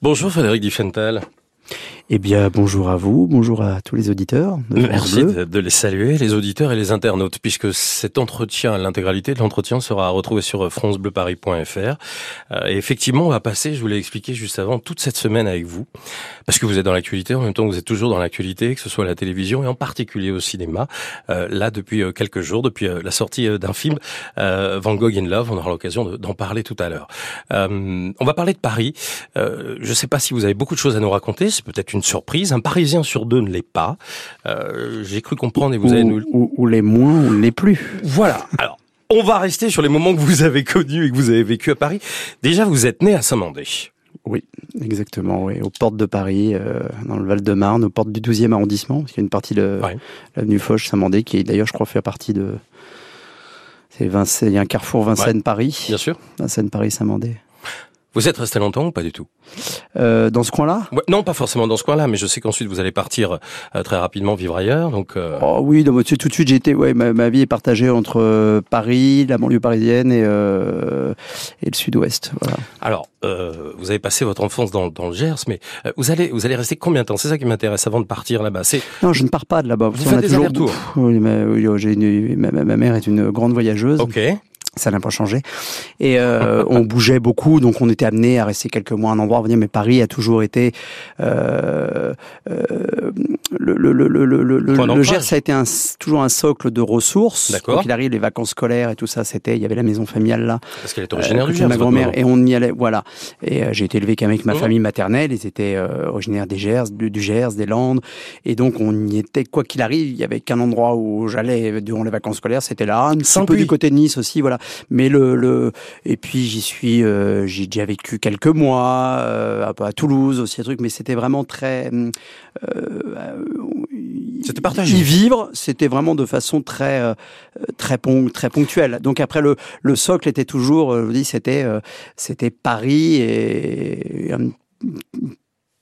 Bonjour Frédéric Diffental. Eh bien, bonjour à vous, bonjour à tous les auditeurs. Merci de, les saluer, les auditeurs et les internautes, puisque cet entretien, l'intégralité de l'entretien sera retrouvée sur francebleuparis.fr. Euh, et effectivement, on va passer, je vous l'ai expliqué juste avant, toute cette semaine avec vous, parce que vous êtes dans l'actualité, en même temps vous êtes toujours dans l'actualité, que ce soit à la télévision et en particulier au cinéma. Euh, là, depuis euh, quelques jours, depuis la sortie d'un film, Van Gogh in Love, on aura l'occasion d'en parler tout à l'heure. on va parler de Paris. je ne sais pas si vous avez beaucoup de choses à nous raconter, c'est peut-être une une surprise. Un Parisien sur deux ne l'est pas. Euh, j'ai cru comprendre et vous ou, allez nous... Ou, les moins ou les plus. Voilà. Alors, on va rester sur les moments que vous avez connus et que vous avez vécu à Paris. Déjà, vous êtes né à Saint-Mandé. Oui, exactement, oui, aux portes de Paris, euh, dans le Val-de-Marne, aux portes du 12e arrondissement, parce qu'il y a une partie de l'avenue Foch, Saint-Mandé, qui d'ailleurs, je crois, fait partie de... C'est il y a un carrefour Vincennes-Paris. bien sûr. Vincennes-Paris-Saint-Mandé. Vous êtes resté longtemps ou pas du tout? Euh, Dans ce coin-là? Non, pas forcément dans ce coin-là, mais je sais qu'ensuite vous allez partir euh, très rapidement vivre ailleurs. Donc, euh... oh, oui, donc, tout de suite j'étais. Ouais, ma, ma, vie est partagée entre euh, Paris, la banlieue parisienne et, euh, et le Sud-Ouest. Voilà. Alors, vous avez passé votre enfance dans, dans le Gers, mais vous allez vous allez rester combien de temps? C'est ça qui m'intéresse avant de partir là-bas. C'est non, je ne pars pas de là-bas. Vous faites des allers-retours. Oui, ma, ma, ma, mère est une grande voyageuse. Ok ça n'a pas changé. Et euh, on bougeait beaucoup, donc on était amené à rester quelques mois à un endroit. Mais Paris a toujours été euh, euh, le, le, le, le, le, le Gers, ça a été un, toujours un socle de ressources. D'accord. il arrive, les vacances scolaires et tout ça, c'était, il y avait la maison familiale là. Parce qu'elle est originaire du Gers. Ma grand-mère et on y allait, voilà. Et j'ai été élevé qu'avec ma mmh. famille maternelle. Ils étaient originaires des Gers, du, du, Gers, des Landes, et donc on y était quoi qu'il arrive. Il y avait qu'un endroit où j'allais durant les vacances scolaires, c'était là, un petit peu du côté de Nice aussi, voilà. Mais le, le et puis j'y suis, euh, j'ai déjà vécu quelques mois euh, à, à, Toulouse aussi, un truc, mais c'était vraiment très. Euh, c'était partagé. Y vivre, c'était vraiment de façon très euh, très pon très ponctuelle. Donc après le le socle était toujours, je vous dis, c'était c'était Paris et, un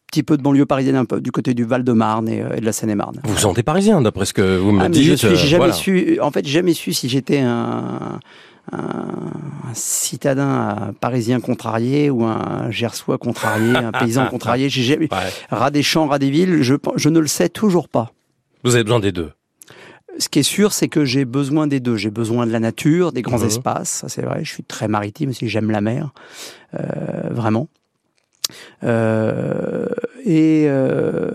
petit peu de banlieue parisienne, un peu du côté du Val-de-Marne et, de la Seine-et-Marne. Vous vous sentez parisien, d'après ce que vous me ah, dites. J'ai jamais su, en fait, jamais su si j'étais un, un, citadin parisien contrarié ou un gersois contrarié, un paysan contrarié. J'ai jamais... Rat des champs, rat des villes, je, je ne le sais toujours pas. Vous avez besoin des deux ce qui est sûr, c'est que j'ai besoin des deux. J'ai besoin de la nature, des grands mhm. espaces, c'est vrai. Je suis très maritime aussi, j'aime la mer, euh, vraiment. Euh, et, euh,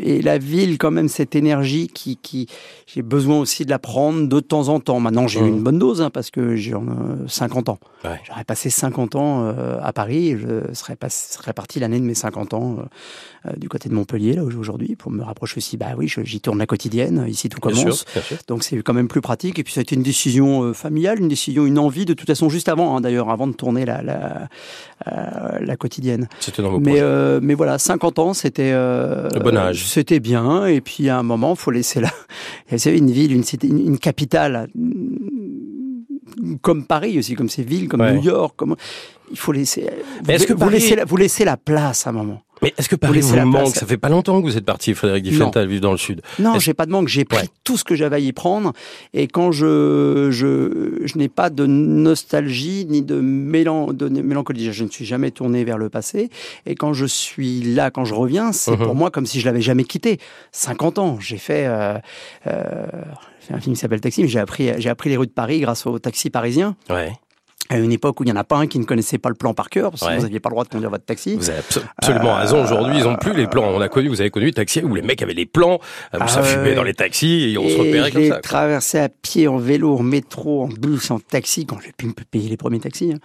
et la ville, quand même, cette énergie qui, qui j'ai besoin aussi de la prendre de temps en temps. Maintenant, j'ai eu une bonne dose hein, parce que j'ai 50 ans. J'aurais passé 50 ans euh, à Paris. Je serais, pas, serais parti l'année de mes 50 ans euh, du côté de Montpellier, là où aujourd'hui, pour me rapprocher aussi. Bah oui, j'y tourne la quotidienne. Ici, tout commence. Donc, c'est quand même plus pratique. Et puis, ça a été une décision familiale, une décision, une envie, de toute façon, juste avant, hein, d'ailleurs, avant de tourner la, la, la quotidienne. C'était dans vos mais, mais voilà, 50 ans, c'était. Le bon âge. C'était bien. Et puis, à un moment, faut laisser là. Vous savez, une ville, une, cité, une, capitale, comme Paris aussi, comme ces villes, comme New York, comme il faut laisser. Vous, est-ce que vous, laissez la, vous laissez la place à un moment. Mais est-ce que Paris vous, vous manque? Ça fait pas longtemps que vous êtes parti, Frédéric Diffental, vivre dans le sud. Non, j'ai pas de manque. J'ai pris tout ce que j'avais à y prendre. Et quand je je, je n'ai pas de nostalgie ni de, mélan, de mélancolie, je ne suis jamais tourné vers le passé. Et quand je suis là, quand je reviens, c'est mhm. pour moi comme si je l'avais jamais quitté. 50 ans, j'ai fait. Euh, euh, un film qui s'appelle Taxi, mais j'ai appris, j'ai appris les rues de Paris grâce au taxi parisien. Ouais à une époque où il n'y en a pas un qui ne connaissait pas le plan par cœur, parce que vous n'aviez pas le droit de conduire votre taxi. Vous avez absolument euh, raison. Aujourd'hui, ils n'ont plus les plans. On a connu, vous avez connu le taxi où les mecs avaient les plans, où ça fumait dans les taxis et on se repérait comme ça. J'ai traversé à pied, en vélo, en métro, en bus, en taxi, quand j'ai pu me payer les premiers taxis. Hein.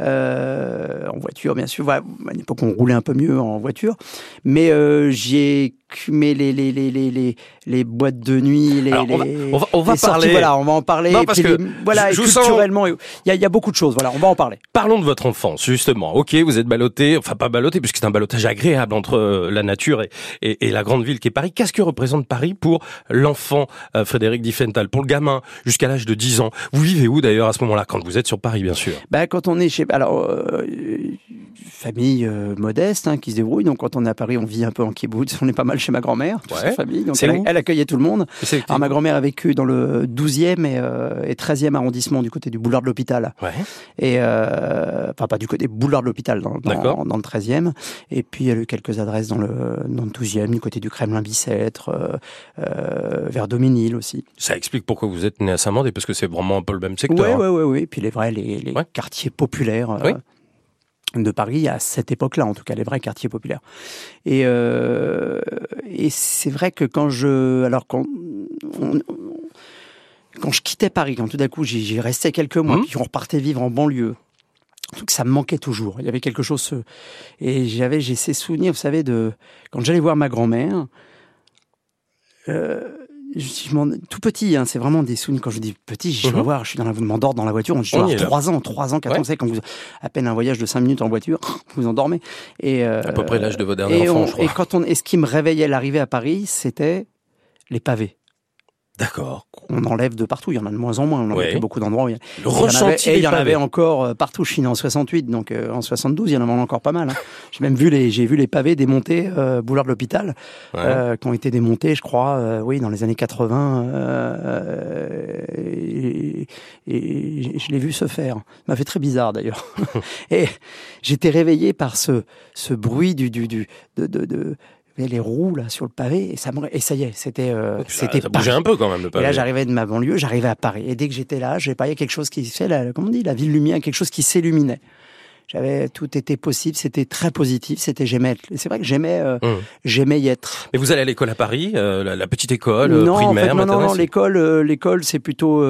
Euh, en voiture, bien sûr. Voilà, à une époque, on roulait un peu mieux en voiture. Mais euh, j'ai mais les, les, les, les, les boîtes de nuit, les, on, va, on va, on va parler. voilà, on va en parler. Non, parce que voilà, culturellement, il y, a, il y a beaucoup de Voilà, on va en parler. Parlons de votre enfance, justement. Ok, vous êtes ballotté, enfin pas ballotté, puisque c'est un balotage agréable entre euh, la nature et, et, et, la grande ville qui est Paris. Qu'est-ce que représente Paris pour l'enfant euh, Frédéric Diffental, pour le gamin jusqu'à l'âge de 10 ans? Vous vivez où d'ailleurs à ce moment-là, quand vous êtes sur Paris, bien sûr? Ben quand on est chez, alors. Euh, famille euh, modeste hein, qui se débrouille. Donc quand on est à Paris, on vit un peu en kibbutz. On est pas mal chez ma grand-mère, toute sa famille. Donc elle, elle, accueillait tout le monde. Alors ma grand-mère a vécu dans le 12e et, euh, et 13e arrondissement du côté du boulevard de l'hôpital. Ouais. Et euh, enfin pas du côté boulevard de l'hôpital, dans, dans, dans, le 13e. Et puis elle a eu quelques adresses dans le, dans le 12e, du côté du Kremlin-Bicêtre, euh, vers Doménil aussi. Ça explique pourquoi vous êtes né à Saint-Mandé, parce que c'est vraiment un peu le même secteur. Oui, oui, oui. Puis les vrais, les, les quartiers populaires. Oui de Paris à cette époque-là, en tout cas les vrais quartiers populaires. Et, euh, et c'est vrai que quand je, alors quand on, quand je quittais Paris, quand tout d'un coup j'y restais quelques mois, mmh. puis on repartait vivre en banlieue, donc ça me manquait toujours. Il y avait quelque chose et j'avais j'ai ces souvenirs, vous savez, de quand j'allais voir ma grand-mère. Euh, je, tout petit, hein, c'est vraiment des souvenirs. Quand je dis petit, je vais mhm. voir, je suis dans la, m'endors dans la voiture. On dit, oh, 3 ans, 3 ans, 4 ans, quand vous, à peine un voyage de 5 minutes en voiture, vous endormez. Et, euh, à peu près l'âge de vos derniers enfants, je crois. Et quand on, et ce qui me réveillait à l'arrivée à Paris, c'était les pavés. D'accord. On enlève de partout, il y en a de moins en moins. On en beaucoup d'endroits. Il y, en avait, et il y en avait encore euh, partout. Je suis né en 68, donc euh, en 72, il y en avait encore pas mal. Hein. J'ai même vu les, j'ai vu les pavés démontés, euh, boulevard de l'hôpital, euh, qui ont été démontés, je crois, euh, oui, dans les années 80. Et, et, je l'ai vu se faire. Ça m'a fait très bizarre d'ailleurs. et j'étais réveillé par ce, ce bruit du, du, du de, de, de les roues là sur le pavé et ça et ça y est c'était euh, c'était ça bougeait un peu quand même le pavé. Et là j'arrivais de ma banlieue, j'arrivais à Paris et dès que j'étais là, j'ai pas quelque chose qui fait la, comment on dit la ville lumière, quelque chose qui s'illuminait. J'avais tout était possible, c'était très positif, c'était j'aimais. C'est vrai que j'aimais euh, mmh. j'aimais y être. Mais vous allez à l'école à Paris, euh, la, petite école euh, non, primaire, en fait, non, non, l'école l'école c'est plutôt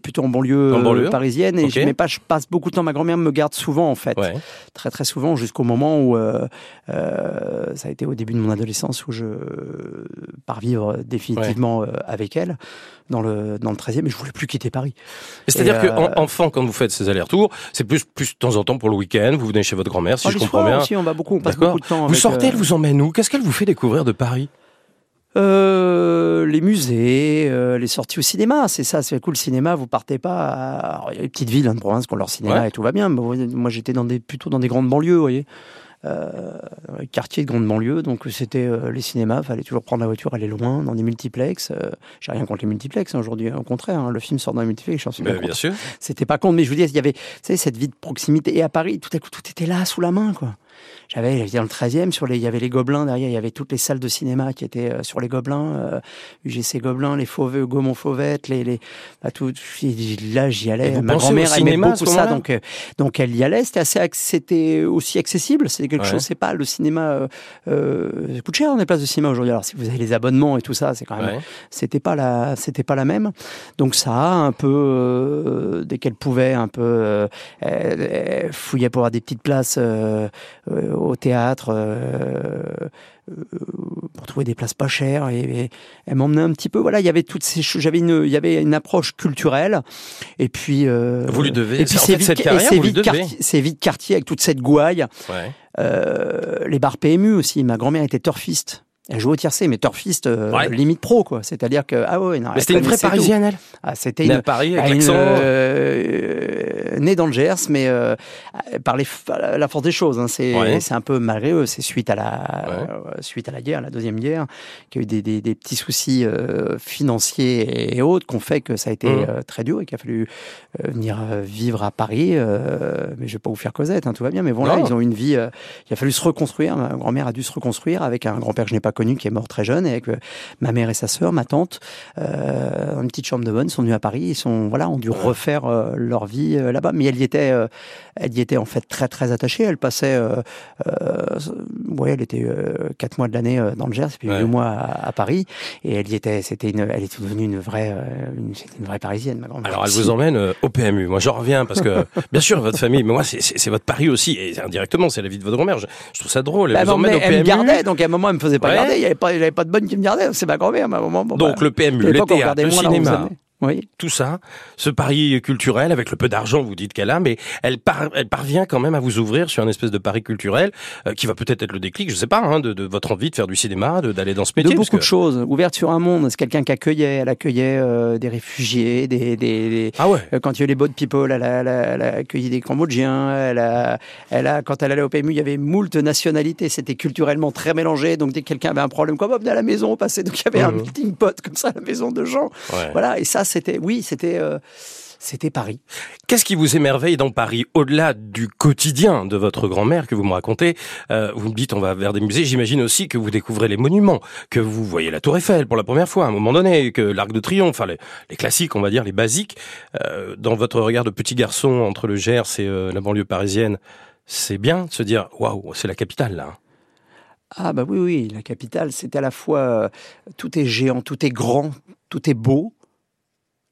plutôt en banlieue, en banlieue parisienne et okay. pas je passe beaucoup de temps ma grand-mère me garde souvent en fait. Ouais. Très très souvent jusqu'au moment où ça a été au début de mon adolescence où je pars vivre définitivement ouais. avec elle dans le dans le 13e et je voulais plus quitter Paris. C'est-à-dire que enfant quand vous faites ces allers-retours, c'est plus plus de temps en temps pour le week-end vous venez chez votre grand-mère, si ah, je comprends bien. Aussi, on va beaucoup, on passe beaucoup de temps. Vous sortez, euh... elle vous emmène où? Qu'est-ce qu'elle vous fait découvrir de Paris? Euh, les musées, euh, les sorties au cinéma, c'est ça, c'est cool. Le cinéma, vous partez pas. À... Alors, il y a des petites villes hein, de province qui ont leur cinéma ouais. et tout va bien. Mais moi, j'étais dans des plutôt dans des grandes banlieues, vous voyez euh, quartier de grande banlieue, donc c'était euh, les cinémas, fallait toujours prendre la voiture, aller loin, dans des multiplex. Euh, J'ai rien contre les multiplex hein, aujourd'hui, au contraire, hein, le film sort dans un multiplex, j'en suis bien, bien sûr. C'était pas contre, mais je vous dis, il y avait, vous savez, cette vie de proximité. Et à Paris, tout à coup, tout était là, sous la main, quoi. J'avais dans le 13e, sur les, il y avait les Gobelins derrière, il y avait toutes les salles de cinéma qui étaient euh, sur les Gobelins, euh, UGC Gobelins, les Fauveux, Gaumont Fauvette, les, les, bah, tout, là j'y allais. Ma grand-mère aimait beaucoup ça, donc, euh, donc elle y allait. C'était assez, c'était aussi accessible. C'est quelque ouais. chose, c'est pas le cinéma, euh, euh, coûte cher les places de cinéma aujourd'hui. Alors si vous avez les abonnements et tout ça, c'est quand même, ouais. c'était pas la, c'était pas la même. Donc ça un peu, euh, dès qu'elle pouvait, un peu, elle, fouillait pour avoir des petites places au théâtre euh, euh, pour trouver des places pas chères et, et elle m'emmenait un petit peu. Voilà il y avait toutes ces choses j'avais une il y avait une approche culturelle et puis euh, vous lui devez et puis c'est vite, carrière, c'est vite quartier c'est vite quartier avec toute cette gouaille. Ouais. euh, les bars PMU aussi ma grand-mère était turfiste elle jouait au tiercé, mais turfiste euh, ouais. limite pro, quoi. C'est-à-dire que ah ouais, non. Mais c'était une vraie parisienne, elle. Ah, c'était une Paris avec une, euh, née dans le Gers, mais euh, par les, la force des choses. Hein, c'est ouais. c'est un peu malgré eux. C'est suite à la suite à la guerre, la deuxième guerre, qu'il y a eu des, des, des petits soucis financiers et autres qu'on fait que ça a été mmh. très dur et qu'il a fallu venir vivre à Paris. mais je vais pas vous faire Cosette, hein, tout va bien. Mais bon là, ils ont une vie. il a fallu se reconstruire. Ma grand-mère a dû se reconstruire avec un grand-père que je n'ai pas connu qui est mort très jeune, et avec euh, ma mère et sa sœur, ma tante, euh, une petite chambre de bonne, sont venus à Paris, ils sont voilà, ont dû refaire euh, leur vie euh, là-bas. Mais elle y était, elle y était en fait très très attachée. Elle passait, euh, ouais, elle était quatre mois de l'année dans le Gers, puis ouais. deux mois à, à, Paris, et elle y était. C'était une, elle était devenue une vraie, une, une vraie parisienne, ma grand-mère. Alors elle vous emmène au PMU. Moi, j'en reviens parce que bien sûr votre famille, mais moi c'est votre Paris aussi, et indirectement c'est la vie de votre grand-mère. Je, je, trouve ça drôle. Elle bah, vous emmène au elle PMU. me gardait, donc à un moment elle me faisait pas ouais. Garder. Il y avait pas, j'avais pas de bonne qui me gardait. C'est ma grand-mère, à un moment. Donc le PMU, le théâtre, le cinéma. Oui. Tout ça, ce pari culturel avec le peu d'argent, vous dites qu'elle a, mais elle, elle parvient quand même à vous ouvrir sur un espèce de pari culturel euh, qui va peut-être être le déclic, je sais pas, hein, de, votre envie de faire du cinéma, d'aller dans ce métier. De beaucoup de choses. Ouverte sur un monde. C'est quelqu'un qui accueillait. Elle accueillait euh, des réfugiés, des, des, ah ouais. Euh, quand il y a eu les boat people, elle a, elle, a, accueilli des Cambodgiens. Elle a, elle a, quand elle allait au PMU, il y avait moult nationalités. C'était culturellement très mélangé. Donc dès que quelqu'un avait un problème, comme hop, à la maison, on passait. Donc il y avait un mmh. meeting pot comme ça à la maison de gens. Voilà. Et ça, c'était, oui, c'était. Euh, c'était Paris. Qu'est-ce qui vous émerveille dans Paris Au-delà du quotidien de votre grand-mère que vous me racontez, euh, vous me dites on va vers des musées, j'imagine aussi que vous découvrez les monuments, que vous voyez la Tour Eiffel pour la première fois à un moment donné, que l'Arc de Triomphe, enfin les, classiques on va dire, les basiques. Euh, dans votre regard de petit garçon entre le Gers et la banlieue parisienne, c'est bien de se dire waouh, c'est la capitale là. Ah bah oui, oui, la capitale, c'est à la fois tout est géant, tout est grand, tout est beau,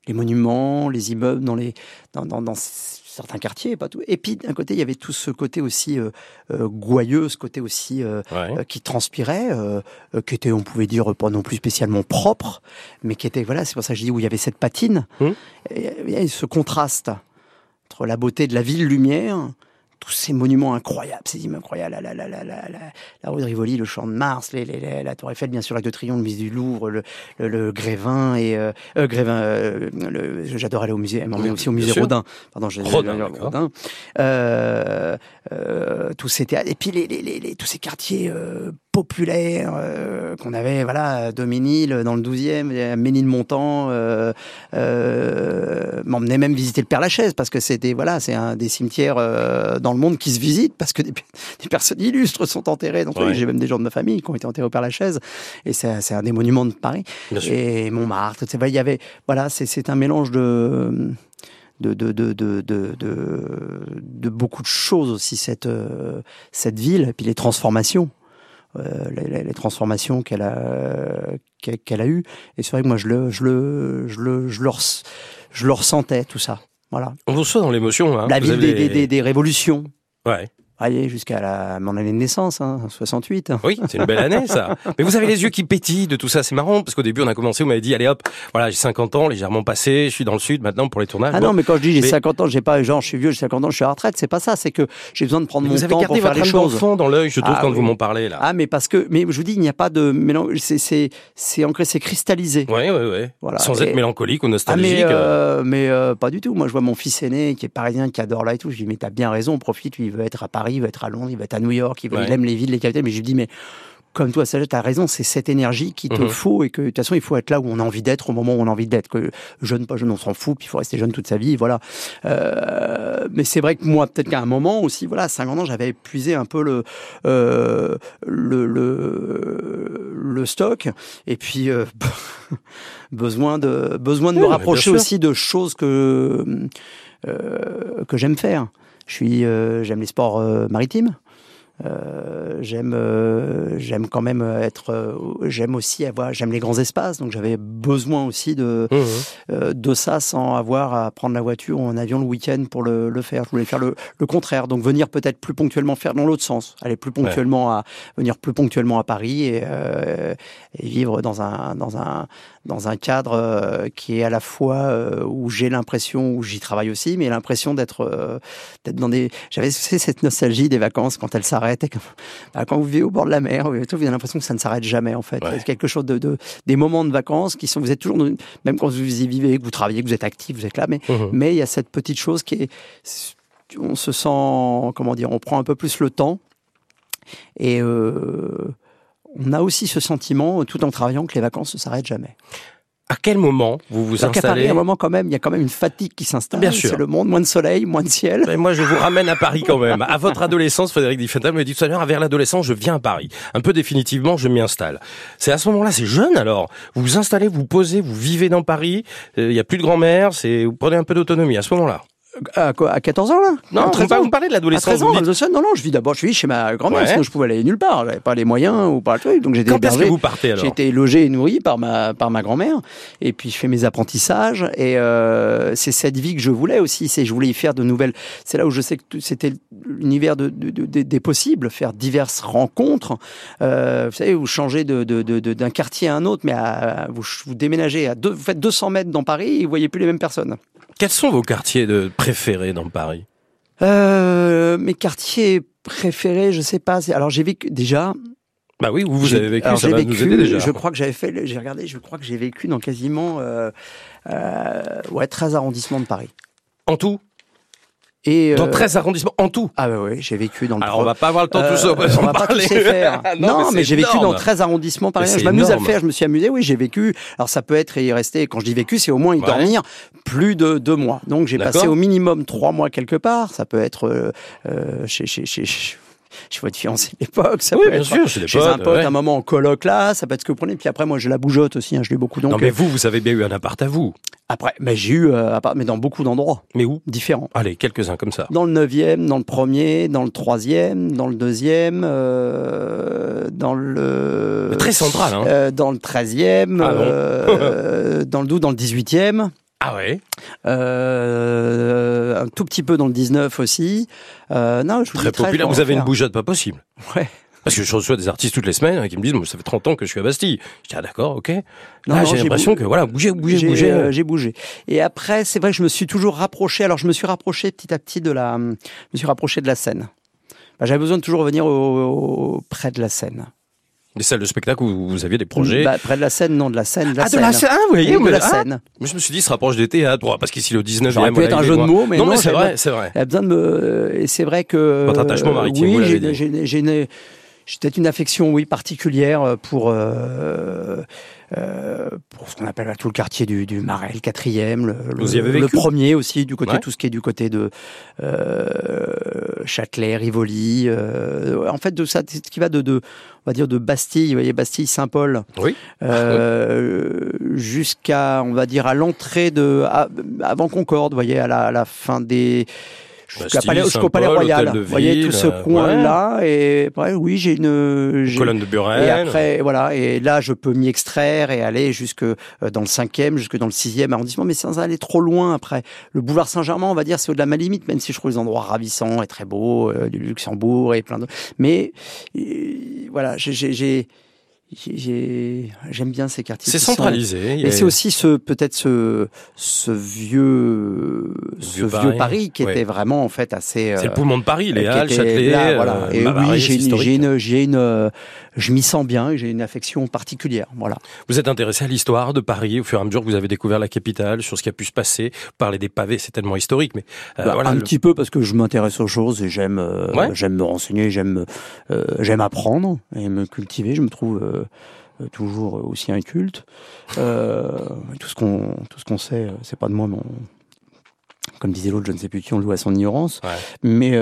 les monuments, les immeubles dans, les, dans, dans, certains quartiers, pas tout. Et puis d'un côté, il y avait tout ce côté aussi euh, euh gouailleux, ce côté aussi euh, euh qui transpirait, euh, qui était, on pouvait dire, pas non plus spécialement propre, mais qui était, voilà, c'est pour ça que je dis où il y avait cette patine, hum. et, ce contraste entre la beauté de la ville lumière tous ces monuments incroyables, ces immeubles incroyables, la, la, la, la, rue de Rivoli, le Champ de Mars, les, les, la Tour Eiffel, bien sûr, la de Triomphe, le musée du Louvre, le, le, Grévin et euh, euh Grévin. Euh, J'adore aller au musée, mais aussi au musée Rodin. Pardon, j'ai Rodin. Rodin. Euh, euh, tous ces théâtres, et puis les, les, les, tous ces quartiers euh, populaires euh, qu'on avait, voilà, Doménil dans le 12e, Ménilmontant, euh, euh, m'emmenait même visiter le Père Lachaise parce que c'était voilà, c'est un des cimetières euh, dans le monde qui se visitent parce que des, des personnes illustres sont enterrées. Donc j'ai même des gens de ma famille qui ont été enterrés au Père Lachaise et c'est un des monuments de Paris. et Montmartre, il y avait voilà, c'est un mélange de de, de, de, de, de, beaucoup de choses aussi cette, cette ville, et puis les transformations. Euh, les, transformations qu'elle a qu'elle a eues. Et c'est vrai que moi je le je le je le je le, je le ressentais tout ça. Voilà. On vous sent dans l'émotion. Hein. La ville des, des, des, révolutions. Ouais jusqu'à la, mon année de naissance, hein, 68. Oui, c'est une belle année, ça. Mais vous avez les yeux qui pétillent de tout ça, c'est marrant, parce qu'au début, on a commencé, vous m'avez dit, allez hop, voilà, j'ai 50 ans, légèrement passé, je suis dans le sud maintenant pour les tournages. Ah non, mais quand je dis j'ai 50 ans, j'ai pas, genre, je suis vieux, j'ai 50 ans, je suis à la retraite, c'est pas ça, c'est que j'ai besoin de prendre mon temps pour faire les choses. Vous avez dans l'œil, je trouve, ah quand vous m'en parlez, là. Ah, mais parce que, mais je vous dis, il n'y a pas de mélange, c'est, ancré, c'est cristallisé. Oui, oui, oui. Voilà. Sans être mélancolique ou nostalgique. Ah, mais, euh, mais euh, pas du tout. Moi, je vois mon fils aîné qui est parisien, qui adore là et tout. Je dis, mais t'as bien raison, profite, lui, il veut être à Paris, il veut être à Londres, il veut à New York, il, aime les villes, les capitales, mais je lui dis, mais comme toi, tu as raison, c'est cette énergie qui te mhm. faut et que de toute façon, il faut être là où on a envie d'être au moment où on a envie d'être. Que jeune, pas jeune, on s'en fout, puis il faut rester jeune toute sa vie, voilà. Euh, mais c'est vrai que moi, peut-être qu'à un moment aussi, voilà, à 50 ans, j'avais épuisé un peu le, euh, le, le, le, stock et puis euh, besoin de, besoin de me rapprocher aussi de choses que, que j'aime faire. Je suis, euh, j'aime les sports euh, maritimes. Euh, j'aime j'aime quand même être j'aime aussi avoir j'aime les grands espaces. Donc j'avais besoin aussi de mmh. de ça sans avoir à prendre la voiture ou en avion le week-end pour le, le, faire. Je voulais faire le, le contraire. Donc venir peut-être plus ponctuellement faire dans l'autre sens. Aller plus ponctuellement à venir plus ponctuellement à Paris et, et vivre dans un dans un dans un cadre qui est à la fois où j'ai l'impression où j'y travaille aussi mais l'impression d'être d'être dans des j'avais cette nostalgie des vacances quand elles s'arrêtent bah, quand vous vivez au bord de la mer, vous avez l'impression que ça ne s'arrête jamais en fait. C'est quelque chose de, des moments de vacances qui sont, vous êtes toujours, même quand vous y vivez, que vous travaillez, que vous êtes actif, vous êtes là, mais, mmh mais il y a cette petite chose qui est, on se sent, comment dire, on prend un peu plus le temps et euh, on a aussi ce sentiment, tout en travaillant, que les vacances ne s'arrêtent jamais. À quel moment vous vous installez À un moment quand même, il y a quand même une fatigue qui s'installe. Bien sûr. C'est le monde, moins de soleil, moins de ciel. Mais moi, je vous ramène à Paris quand même. À votre adolescence, Frédéric Diffenthal me dit tout à l'heure, vers l'adolescence, je viens à Paris. Un peu définitivement, je m'y installe. C'est à ce moment-là, c'est jeune alors. Vous vous installez, vous posez, vous vivez dans Paris. Euh, il n'y a plus de grand-mère, c'est vous prenez un peu d'autonomie à ce moment-là. À, quoi, à 14 ans, là Non, on, pas, vous parlez de l'adolescence. non, non, je vis d'abord, je vis chez ma grand-mère, sinon je pouvais aller nulle part. J'avais pas les moyens ou pas le truc. Donc j'étais Quand que vous partez alors J'étais logé et nourri par ma, par ma grand-mère. Et puis je fais mes apprentissages. Et euh, c'est cette vie que je voulais aussi. C'est je voulais y faire de nouvelles. C'est là où je sais que c'était l'univers de, de, de, des possibles, faire diverses rencontres. Euh, vous savez, vous changez d'un quartier à un autre, mais à, vous, vous déménagez à deux, vous faites 200 mètres dans Paris et vous voyez plus les mêmes personnes. Quels sont vos quartiers de préférés dans Paris? Euh, Mes quartiers préférés, je sais pas. Alors j'ai vécu déjà. Bah oui, vous avez vécu, ça va nous aider déjà. Je crois que j'avais fait, j'ai regardé, je crois que j'ai vécu dans quasiment euh, euh, ouais 13 arrondissements de Paris. En tout? Et dans 13 euh, arrondissements en tout. Ah bah oui, j'ai vécu dans le. Alors on va pas avoir le temps tout ça. Euh, on va pas tous les faire. non, mais, j'ai vécu dans 13 arrondissements par Je m'amuse à le faire. Je me suis amusé. Oui, j'ai vécu. Alors ça peut être y rester. Quand je dis vécu, c'est au moins y dormir plus de deux mois. Donc j'ai passé au minimum trois mois quelque part. Ça peut être euh, chez, chez, chez chez votre fiancé à l'époque, ça oui, peut bien être sûr, chez des potes, un pote, un moment en coloc là, ça peut être ce que vous prenez. Puis après, moi, j'ai la bougeotte aussi, hein, je l'ai beaucoup. Donc, non, mais vous, vous avez bien eu un appart à vous. Après, mais j'ai eu, euh, mais dans beaucoup d'endroits. Mais où? Différents. Allez, quelques-uns comme ça. Dans le 9e, dans le premier, dans le troisième, dans le deuxième, euh, dans le... Très central, hein euh, Dans le 13e, ah euh, dans le 12, dans le 18e. Ah ouais euh, Un tout petit peu dans le 19 aussi. Euh, non, je vous Très populaire. Vous avez une bougeotte pas possible. Ouais. Parce que je reçois des artistes toutes les semaines hein, qui me disent, moi, ça fait 30 ans que je suis à Bastille. Je dis, ah d'accord, ok. Non, j'ai l'impression que, voilà, bougez, bougez, bougez. Euh, j'ai bougé. Et après, c'est vrai que je me suis toujours rapproché. Alors, je me suis rapproché petit à petit de la, je me suis rapproché de la scène. Bah, J'avais besoin de toujours revenir au, près de la scène. Des salles de spectacle où vous aviez des projets bah, Près de la scène, non, de la scène. De la ah, scène. de la scène, ah, vous voyez, de la ah, scène. Moi, je me suis dit, il se rapproche des théâtres, parce qu'ici, le 19e... Ça peut être un jeu de mots, mais non, mais c'est vrai, c'est vrai. Il a besoin de me... Et c'est vrai que... Votre attachement maritime, oui, j'ai j'ai peut-être une affection, oui, particulière pour euh, euh, pour ce qu'on appelle tout le quartier du, du Marais, le quatrième, le, le, premier aussi, du côté tout ce qui est du côté de euh, Châtelet, Rivoli. Euh, en fait, de ça, ce qui va de, de, on va dire de Bastille, vous voyez Bastille, Saint-Paul, oui. Euh, jusqu'à, on va dire, à l'entrée de avant Concorde, vous voyez, à la, à la fin des jusqu'au Palais, Royal. Vous voyez tout ce euh, coin-là. Et après, oui, j'ai une, colonne de. Et après, voilà. Et là, je peux m'y extraire et aller jusque euh, dans le cinquième, jusque dans le sixième arrondissement, mais sans aller trop loin après. Le boulevard Saint-Germain, on va dire, c'est au-delà de ma limite, même si je trouve les endroits ravissants et très beaux, euh, du Luxembourg et plein de. Mais voilà, j'ai j'aime bien ces quartiers. C'est centralisé. Et c'est aussi ce peut-être ce ce vieux ce vieux Paris, qui était vraiment en fait assez. C'est le poumon de Paris, les Halles, Châtelet. voilà. Et oui, j'ai une, j'ai une, je m'y sens bien. J'ai une affection particulière. Voilà. Vous êtes intéressé à l'histoire de Paris au fur et à mesure que vous avez découvert la capitale, sur ce qui a pu se passer. Parler des pavés, c'est tellement historique, mais euh, bah, voilà, un petit peu parce que je m'intéresse aux choses et j'aime euh, j'aime me renseigner, j'aime euh, j'aime apprendre et me cultiver. Je me trouve euh, toujours aussi inculte. Euh, tout ce qu'on tout ce qu'on sait, euh, c'est pas de moi, mais comme disait l'autre, je ne sais plus qui, on joue à son ignorance. Mais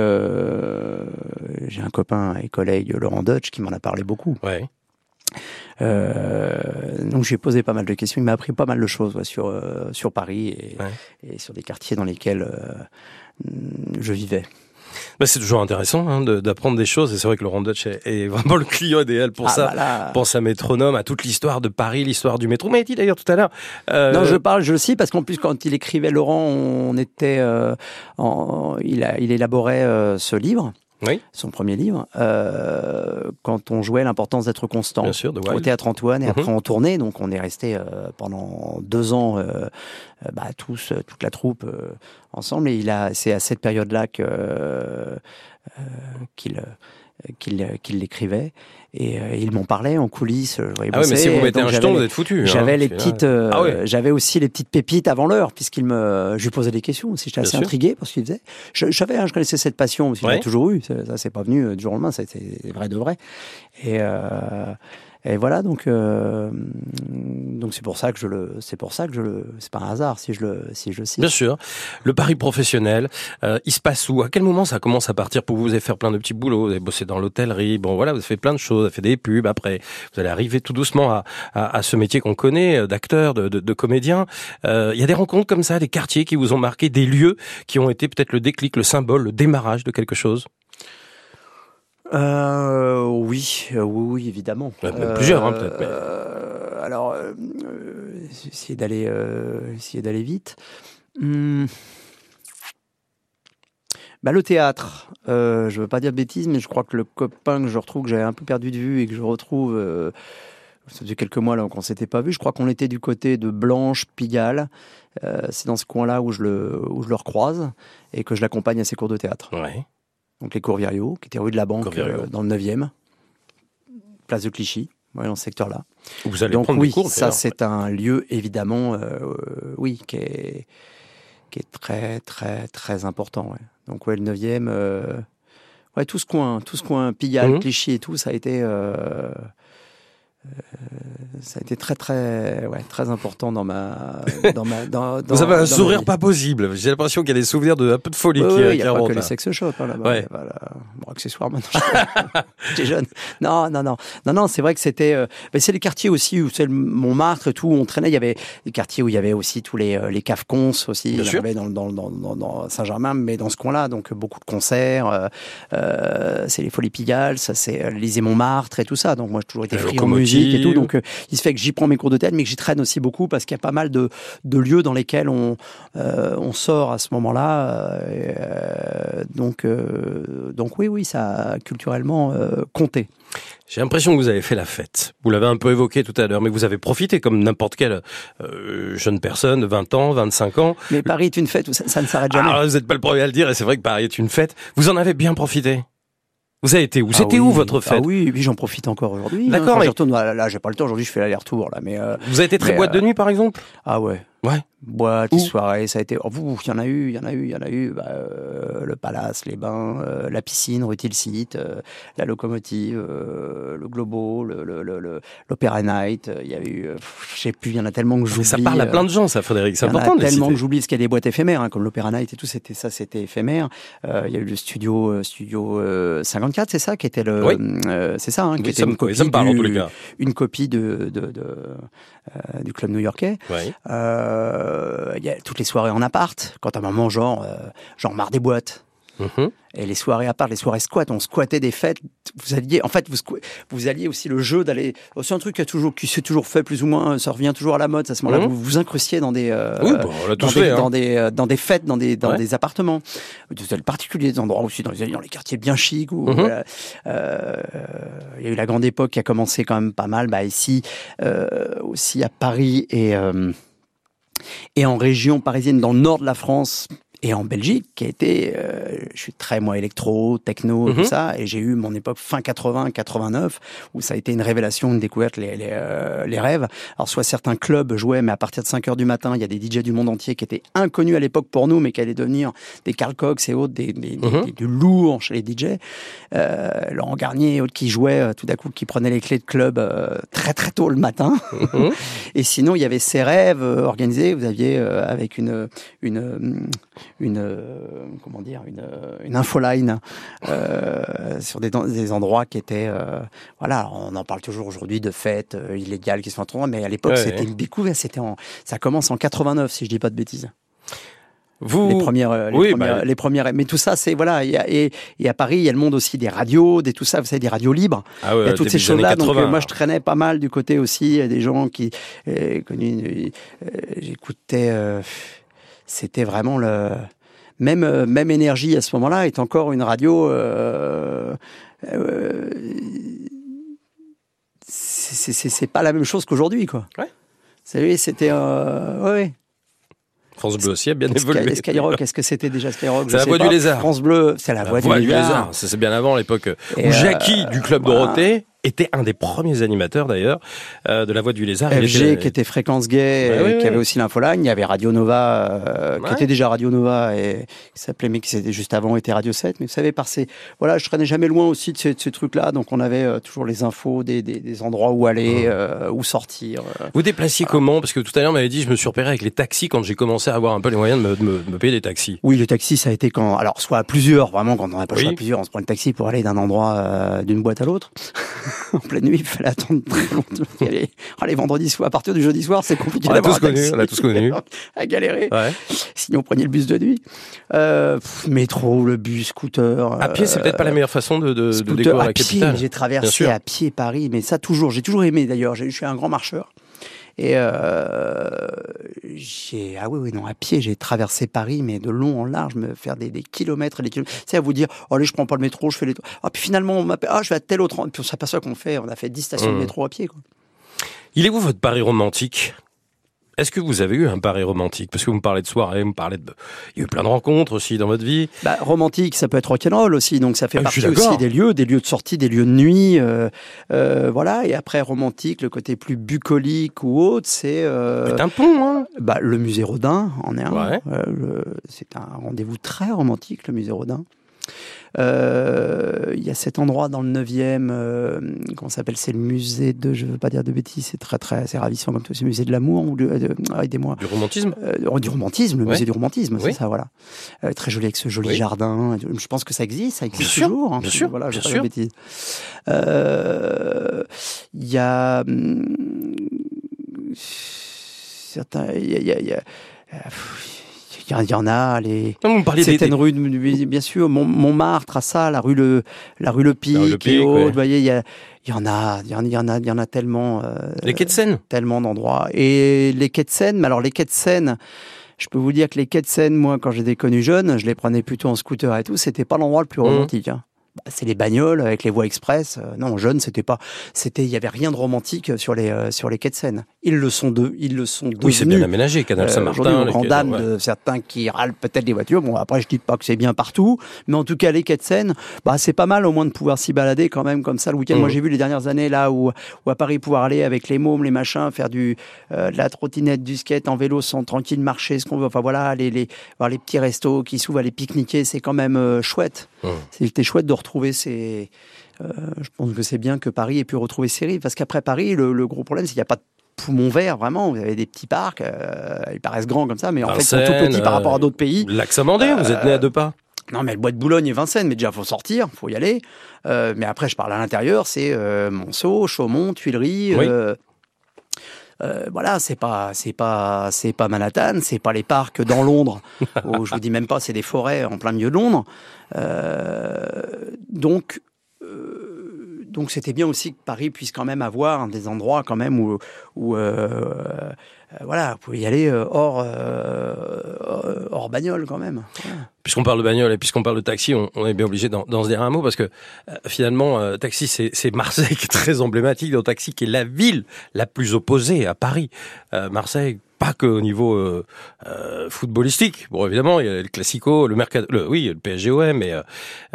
j'ai un copain et collègue, Laurent Dutch, qui m'en a parlé beaucoup. Ouais. donc j'ai posé pas mal de questions. Il m'a appris pas mal de choses sur sur Paris et, et, sur des quartiers dans lesquels je vivais. Bah, c'est toujours intéressant hein, d'apprendre des choses. Et c'est vrai que Laurent Dutch est, vraiment le client idéal pour ah, ça, bah pour sa métronome, à toute l'histoire de Paris, l'histoire du métro. Mais il dit d'ailleurs tout à l'heure. Euh... Non, je parle, je le sais, parce qu'en plus, quand il écrivait Laurent, on était, euh, en, il, a, il élaborait euh, ce livre oui. son premier livre, euh, quand on jouait l'importance d'être constant Bien sûr, au théâtre Antoine et après mhm. en tournée. Donc on est resté euh, pendant deux ans, euh, bah, tous, toute la troupe ensemble. Et il a, c'est à cette période-là que qu'il qu'il qu'il l'écrivait. Et euh, ils m'en parlaient en coulisses je voyais ah oui, mais si vous mettez un jeton vous êtes foutu hein, j'avais les petites euh, ah j'avais aussi les petites pépites avant l'heure puisqu'il me je lui posais des questions aussi j'étais assez intrigué par ce qu'il faisait. Je, savais hein, je connaissais cette passion aussi ouais. j'ai toujours eu ça, ça c'est pas venu euh, du jour au lendemain c'était vrai de vrai. Et et voilà, donc euh, donc c'est pour ça que je le, c'est pour ça que je le, c'est pas un hasard si je le, si je le cite. Bien sûr. Le pari professionnel, euh, il se passe où? À quel moment ça commence à partir pour vous? Vous avez fait plein de petits boulots, vous avez bossé dans l'hôtellerie, bon voilà, vous avez fait plein de choses, vous avez fait des pubs. Après, vous allez arriver tout doucement à, à, à ce métier qu'on connaît, euh, d'acteur, de, de, de, comédien. Euh, il y a des rencontres comme ça, des quartiers qui vous ont marqué, des lieux qui ont été peut-être le déclic, le symbole, le démarrage de quelque chose? Euh, oui, oui, oui, évidemment. plusieurs, hein, peut-être. Euh, alors, euh, essayer d'aller, essayer d'aller vite. Hum. Bah, le théâtre, euh, je veux pas dire de bêtises, mais je crois que le copain que je retrouve, que j'avais un peu perdu de vue et que je retrouve, euh, ça faisait quelques mois là qu'on s'était pas vu. Je crois qu'on était du côté de Blanche, Pigalle. Euh, c'est dans ce coin-là où je le où je le recroise et que je l'accompagne à ses cours de théâtre. Ouais. Donc les cours Virio, qui était rue de la Banque, euh, dans le 9e, place de Clichy, ouais, dans ce secteur-là. Vous allez Donc prendre oui, des cours. ça c'est un lieu évidemment, euh, oui, qui est qui est très très très important. Ouais. Donc ouais, le 9e, euh, ouais, tout ce coin, tout ce coin Pigalle, Mhm. Clichy et tout, ça a été ça a été très très ouais, très important dans ma dans ma dans, dans Vous avez un sourire pas possible. J'ai l'impression qu'il y a des souvenirs de un peu de folie Oui, qui, oui, il qui n'y a pas que les sex shops hein, là-bas. Ouais. Voilà. Bon, accessoirement, non, j'étais jeune. Non, non, non, non, non. C'est vrai que c'était. euh, c'est les quartiers aussi où c'est Montmartre et tout. Où on traînait. Il y avait des quartiers où il y avait aussi tous les euh, les caves cons aussi. Bien Il y sûr. dans, dans, Saint-Germain, mais dans ce coin-là, donc beaucoup de concerts. euh, euh, c'est les Folies Pigalle, ça c'est euh, l'Élysée Montmartre et tout ça. Donc moi, j'ai toujours été friand. Musique et tout. Donc euh, il se fait que j'y prends mes cours de théâtre, mais que j'y traîne aussi beaucoup parce qu'il y a pas mal de, de lieux dans lesquels on, euh, on sort à ce moment-là. euh, donc, donc oui, oui, ça a culturellement compté. J'ai l'impression que vous avez fait la fête. Vous l'avez un peu évoqué tout à l'heure, mais vous avez profité comme n'importe quelle euh, jeune personne, 20 ans, 25 ans. Mais Paris est une fête où ça, ça ne s'arrête jamais. Alors, vous n'êtes pas le premier à le dire, et c'est vrai que Paris est une fête. Vous en avez bien profité? Vous avez été où? Ah C'était oui, où votre fête? Ah oui, puis j'en profite encore aujourd'hui. hein. D'accord, Quand mais- j'y retourne, là, là, j'ai pas le temps. Aujourd'hui, je fais l'aller-retour là, mais euh, Vous avez été très Mais, boîte euh, de nuit, par exemple? Ah ouais. Ouais. Boîte, soirée, ça a été. Oh, vous, il y en a eu, il y en a eu, il y en a eu. Bah, euh, le Palace, les bains, euh, la piscine, rue Tilsit, euh, la locomotive, euh, le Globo, le, le, le, le- l'Opéra Night. euh, Il y a eu, euh, je sais plus, il y en a tellement que j'oublie. Ça parle à plein de gens, ça, Frédéric. C'est il y en a important tellement que j'oublie parce qu'il y a des boîtes éphémères, hein, comme l'Opéra Night et tout. C'était ça, c'était éphémère. Euh, il y a eu le studio, euh, studio euh, 54, c'est ça, qui était le, Oui. euh, c'est ça, hein, qui Oui, était une copie, parle, en du, tous les cas. une copie de, de, de, du club new-yorkais. Ouais. Euh, Il y a toutes les soirées en appart. Quand à un moment, genre, euh, genre marre des boîtes. Mhm. Et les soirées à part, les soirées squat, on squattait des fêtes. Vous alliez, en fait, vous, vous alliez aussi le jeu d'aller. oh, C'est un truc qui a toujours, qui s'est toujours fait plus ou moins. Ça revient toujours à la mode. À ce moment-là, Mhm. vous vous incrustiez dans des, euh, Oui, bon, on l'a dans, des, fait. hein. dans des, dans des fêtes, dans des, dans Ouais. des appartements. Vous le particulier des endroits aussi, dans les, dans les quartiers bien chics. Où, Mhm. voilà, euh, il y a eu la grande époque qui a commencé quand même pas mal. Bah ici, euh, aussi à Paris et euh, et en région parisienne, dans le nord de la France et en Belgique, qui a été, euh, je suis très moi électro, techno, Mhm. tout ça, et j'ai eu mon époque fin 80, 89, où ça a été une révélation, une découverte, les, les, euh, les rêves. Alors soit certains clubs jouaient, mais à partir de 5 heures du matin, il y a des DJ du monde entier qui étaient inconnus à l'époque pour nous, mais qui allaient devenir des Carl Cox et autres, des, des, des- Mhm. des- du lourd chez les DJ. Euh, Laurent Garnier et autres qui jouaient euh, tout d'un coup, qui prenaient les clés de club euh, très très tôt le matin. Mhm. Et sinon, il y avait ces rêves euh, organisés. Vous aviez euh, avec une une une euh, comment dire une euh, une infoline euh, sur des, des endroits qui étaient voilà. On en parle toujours aujourd'hui de fêtes illégales qui sont en mais à l'époque Ouais, c'était ouais. une découverte. C'était en ça commence en 89 si je dis pas de bêtises. Vous, Les premières, les, Oui, premières bah- les premières. Mais tout ça, c'est voilà. il y a- et, et à Paris, il y a le monde aussi des radios, des tout ça. Vous savez, des radios libres. ah ouais, Il y a toutes ces choses-là. Donc, 80. euh, moi, je traînais pas mal du côté aussi. Des gens qui euh, connus. euh, J'écoutais. C'était vraiment le même euh, même énergie à ce moment-là est encore une radio. euh, euh, c'est- pas la même chose qu'aujourd'hui, quoi. Ouais. Vous savez, c'était. Euh, ouais, ouais. France Bleu aussi a bien évolué. Skyrock, est-ce que c'était déjà Skyrock? C'est la voix du lézard. France Bleu, c'est la, La voix, du lézard. C'est bien avant l'époque où euh, Jackie du club voilà. Dorothée était un des premiers animateurs d'ailleurs euh, de la Voix du Lézard. FG qui était Fréquence Gay, bah qui avait aussi l'infoline. Il y avait Radio Nova, euh, qui était déjà Radio Nova et qui s'appelait, mais qui c'était juste avant, était Radio 7. Mais vous savez, par ces, voilà, je traînais jamais loin aussi de ces, trucs-là. Donc on avait euh, toujours les infos, des, des, des endroits où aller, où sortir. Vous déplaciez comment? Parce que tout à l'heure, on m'avait dit, je me suis repéré avec les taxis quand j'ai commencé à avoir un peu les moyens de me, de me, payer des taxis. Oui, les taxis, ça a été quand, alors soit à plusieurs, vraiment quand on n'a pas le choix à plusieurs, on se prend le taxi pour aller d'un endroit, d'une boîte à l'autre. en pleine nuit, il fallait attendre très longtemps. Oh, les vendredis soirs, à partir du jeudi soir, c'est compliqué on a tous connu, On a tous connu. à galérer. Ouais. Sinon, on prenait le bus de nuit. Euh, métro, le bus, scooter. À pied, c'est peut-être pas la meilleure façon de, de, de découvrir la capitale. J'ai traversé à pied Paris, mais ça toujours. J'ai toujours aimé d'ailleurs. Je suis un grand marcheur. Et euh, j'ai ah oui oui non à pied j'ai traversé Paris mais de long en large me faire des, des kilomètres et des kilomètres. C'est à vous dire oh allez je prends pas le métro je fais les ah puis finalement on m'appelle ah je vais à tel autre puis on s'aperçoit qu'on fait on a fait 10 stations de mmh. métro à pied quoi. Il est où votre Paris romantique? Est-ce que vous avez eu un pari romantique? Parce que vous me parlez de soirée, vous me parlez de... Il y a eu plein de rencontres aussi dans votre vie. Bah, romantique, ça peut être rock'n'roll aussi, donc ça fait ah, partie aussi des lieux, des lieux de sortie, des lieux de nuit. Euh, euh, voilà, et après romantique, le côté plus bucolique ou autre, c'est... Euh, c'est un pont, hein bah, Le musée Rodin en est un. c'est un rendez-vous très romantique, le musée Rodin. Euh, il y a cet endroit dans le 9e, euh, comment s'appelle C'est le musée de, je veux pas dire de bêtises, c'est très très, c'est ravissant comme tout, c'est le musée de l'amour ou de, aidez-moi. Du romantisme euh, Du romantisme, le musée du romantisme, c'est ça, voilà. très joli avec ce joli jardin. Je pense que ça existe, ça existe toujours. Hein, bien sûr, voilà, bien sûr. Il y a hum, certains, il y a, y a il y en a, les certaines rues, bien sûr, Montmartre, à ça, la rue Le, la rue Le Pic, et vous voyez, il y, a, il y en a, il y en a, il y en a tellement. Euh, les quais de Seine Tellement d'endroits. Et les quais de Seine, mais alors les quais de Seine, je peux vous dire que les quais de Seine, moi, quand j'étais connu jeune, je les prenais plutôt en scooter et tout, c'était pas l'endroit le plus mmh. romantique. Hein. Bah, c'est les bagnoles avec les voies express. Euh, non, jeune, c'était pas, c'était, il y avait rien de romantique sur les euh, sur les quais de Seine. Ils le sont deux, ils le sont Oui, c'est bien aménagé, Canal euh, Saint-Martin. grand dame de certains qui râlent peut-être les voitures. Bon, après, je dis pas que c'est bien partout, mais en tout cas, les quais de Seine, bah, c'est pas mal au moins de pouvoir s'y balader quand même comme ça le week-end. Moi, mmh. j'ai vu les dernières années là où, où à Paris pouvoir aller avec les mômes, les machins, faire du de la trottinette, du skate en vélo, sans tranquille marcher, ce qu'on veut. Enfin voilà, les, les voir les petits restos qui s'ouvrent, aller pique-niquer, c'est quand même chouette. Mmh. C'était chouette de retrouver ces euh, je pense que c'est bien que Paris ait pu retrouver ses rives, parce qu'après Paris, le, gros problème, c'est qu'il n'y a pas de poumon vert, vraiment. Vous avez des petits parcs, euh, ils paraissent grands comme ça, mais en fait, ils sont tout petits par rapport à d'autres pays. Lac Samandé, vous êtes né à deux pas non, mais le bois de Boulogne et Vincennes, mais déjà, faut sortir, faut y aller. Euh, mais après, je parle à l'intérieur, c'est Monceau, Chaumont, Tuileries. Voilà, c'est pas, c'est pas, c'est pas Manhattan, c'est pas les parcs dans Londres. où, je vous dis même pas, c'est des forêts en plein milieu de Londres. donc, euh, donc c'était bien aussi que Paris puisse quand même avoir des endroits quand même où, où euh, euh, voilà, vous pouvez y aller hors, hors bagnole quand même. Puisqu'on parle de bagnole et puisqu'on parle de taxi, on, est bien obligé d'en se dire un mot parce que finalement, taxi, c'est Marseille qui est très emblématique dans taxi, qui est la ville la plus opposée à Paris. Marseille, pas que au niveau euh, euh, footballistique. Bon, évidemment, il y a le Classico, le Mercado, le, oui, le PSGOM, mais euh,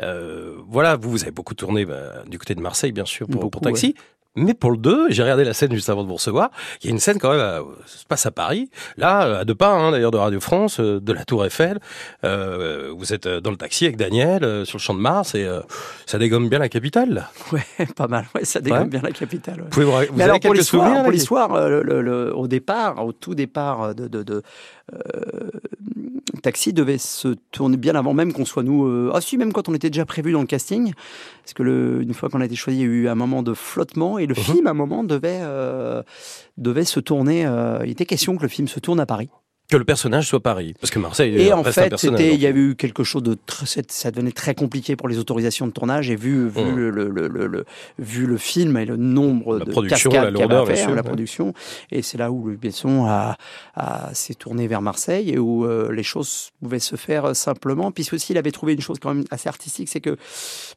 euh, voilà, vous, vous avez beaucoup tourné bah, du côté de Marseille, bien sûr, pour, pour Taxi. Mais pour le 2, j'ai regardé la scène juste avant de vous recevoir. Il y a une scène quand même, euh, ça se passe à Paris, là, à deux pas hein, d'ailleurs de Radio France, euh, de la Tour Eiffel. Euh, vous êtes dans le taxi avec Daniel sur le champ de Mars et ça dégomme bien la capitale. Là. Ouais, pas mal. Ouais, ça dégomme bien la capitale. Vous pouvez vous, vous avez quelques souvenirs Pour l'histoire, le, au départ, au tout départ de, de, de Taxi devait se tourner bien avant même qu'on soit nous. ah si, même quand on était déjà prévu dans le casting, parce que le, une fois qu'on a été choisi, il y a eu un moment de flottement et le mhm. film, à un moment, devait, euh, devait se tourner. Euh, il était question que le film se tourne à Paris. Que le personnage soit Paris, parce que Marseille. Et en fait, c'était, il y a eu quelque chose de, très, ça devenait très compliqué pour les autorisations de tournage. Et vu, vu mmh. le, le, le, le, vu le film et le nombre la de production, avait à faire, la production, et c'est là où le Besson a, a s'est tourné vers Marseille et où euh, les choses pouvaient se faire simplement. Puisque aussi, il avait trouvé une chose quand même assez artistique, c'est que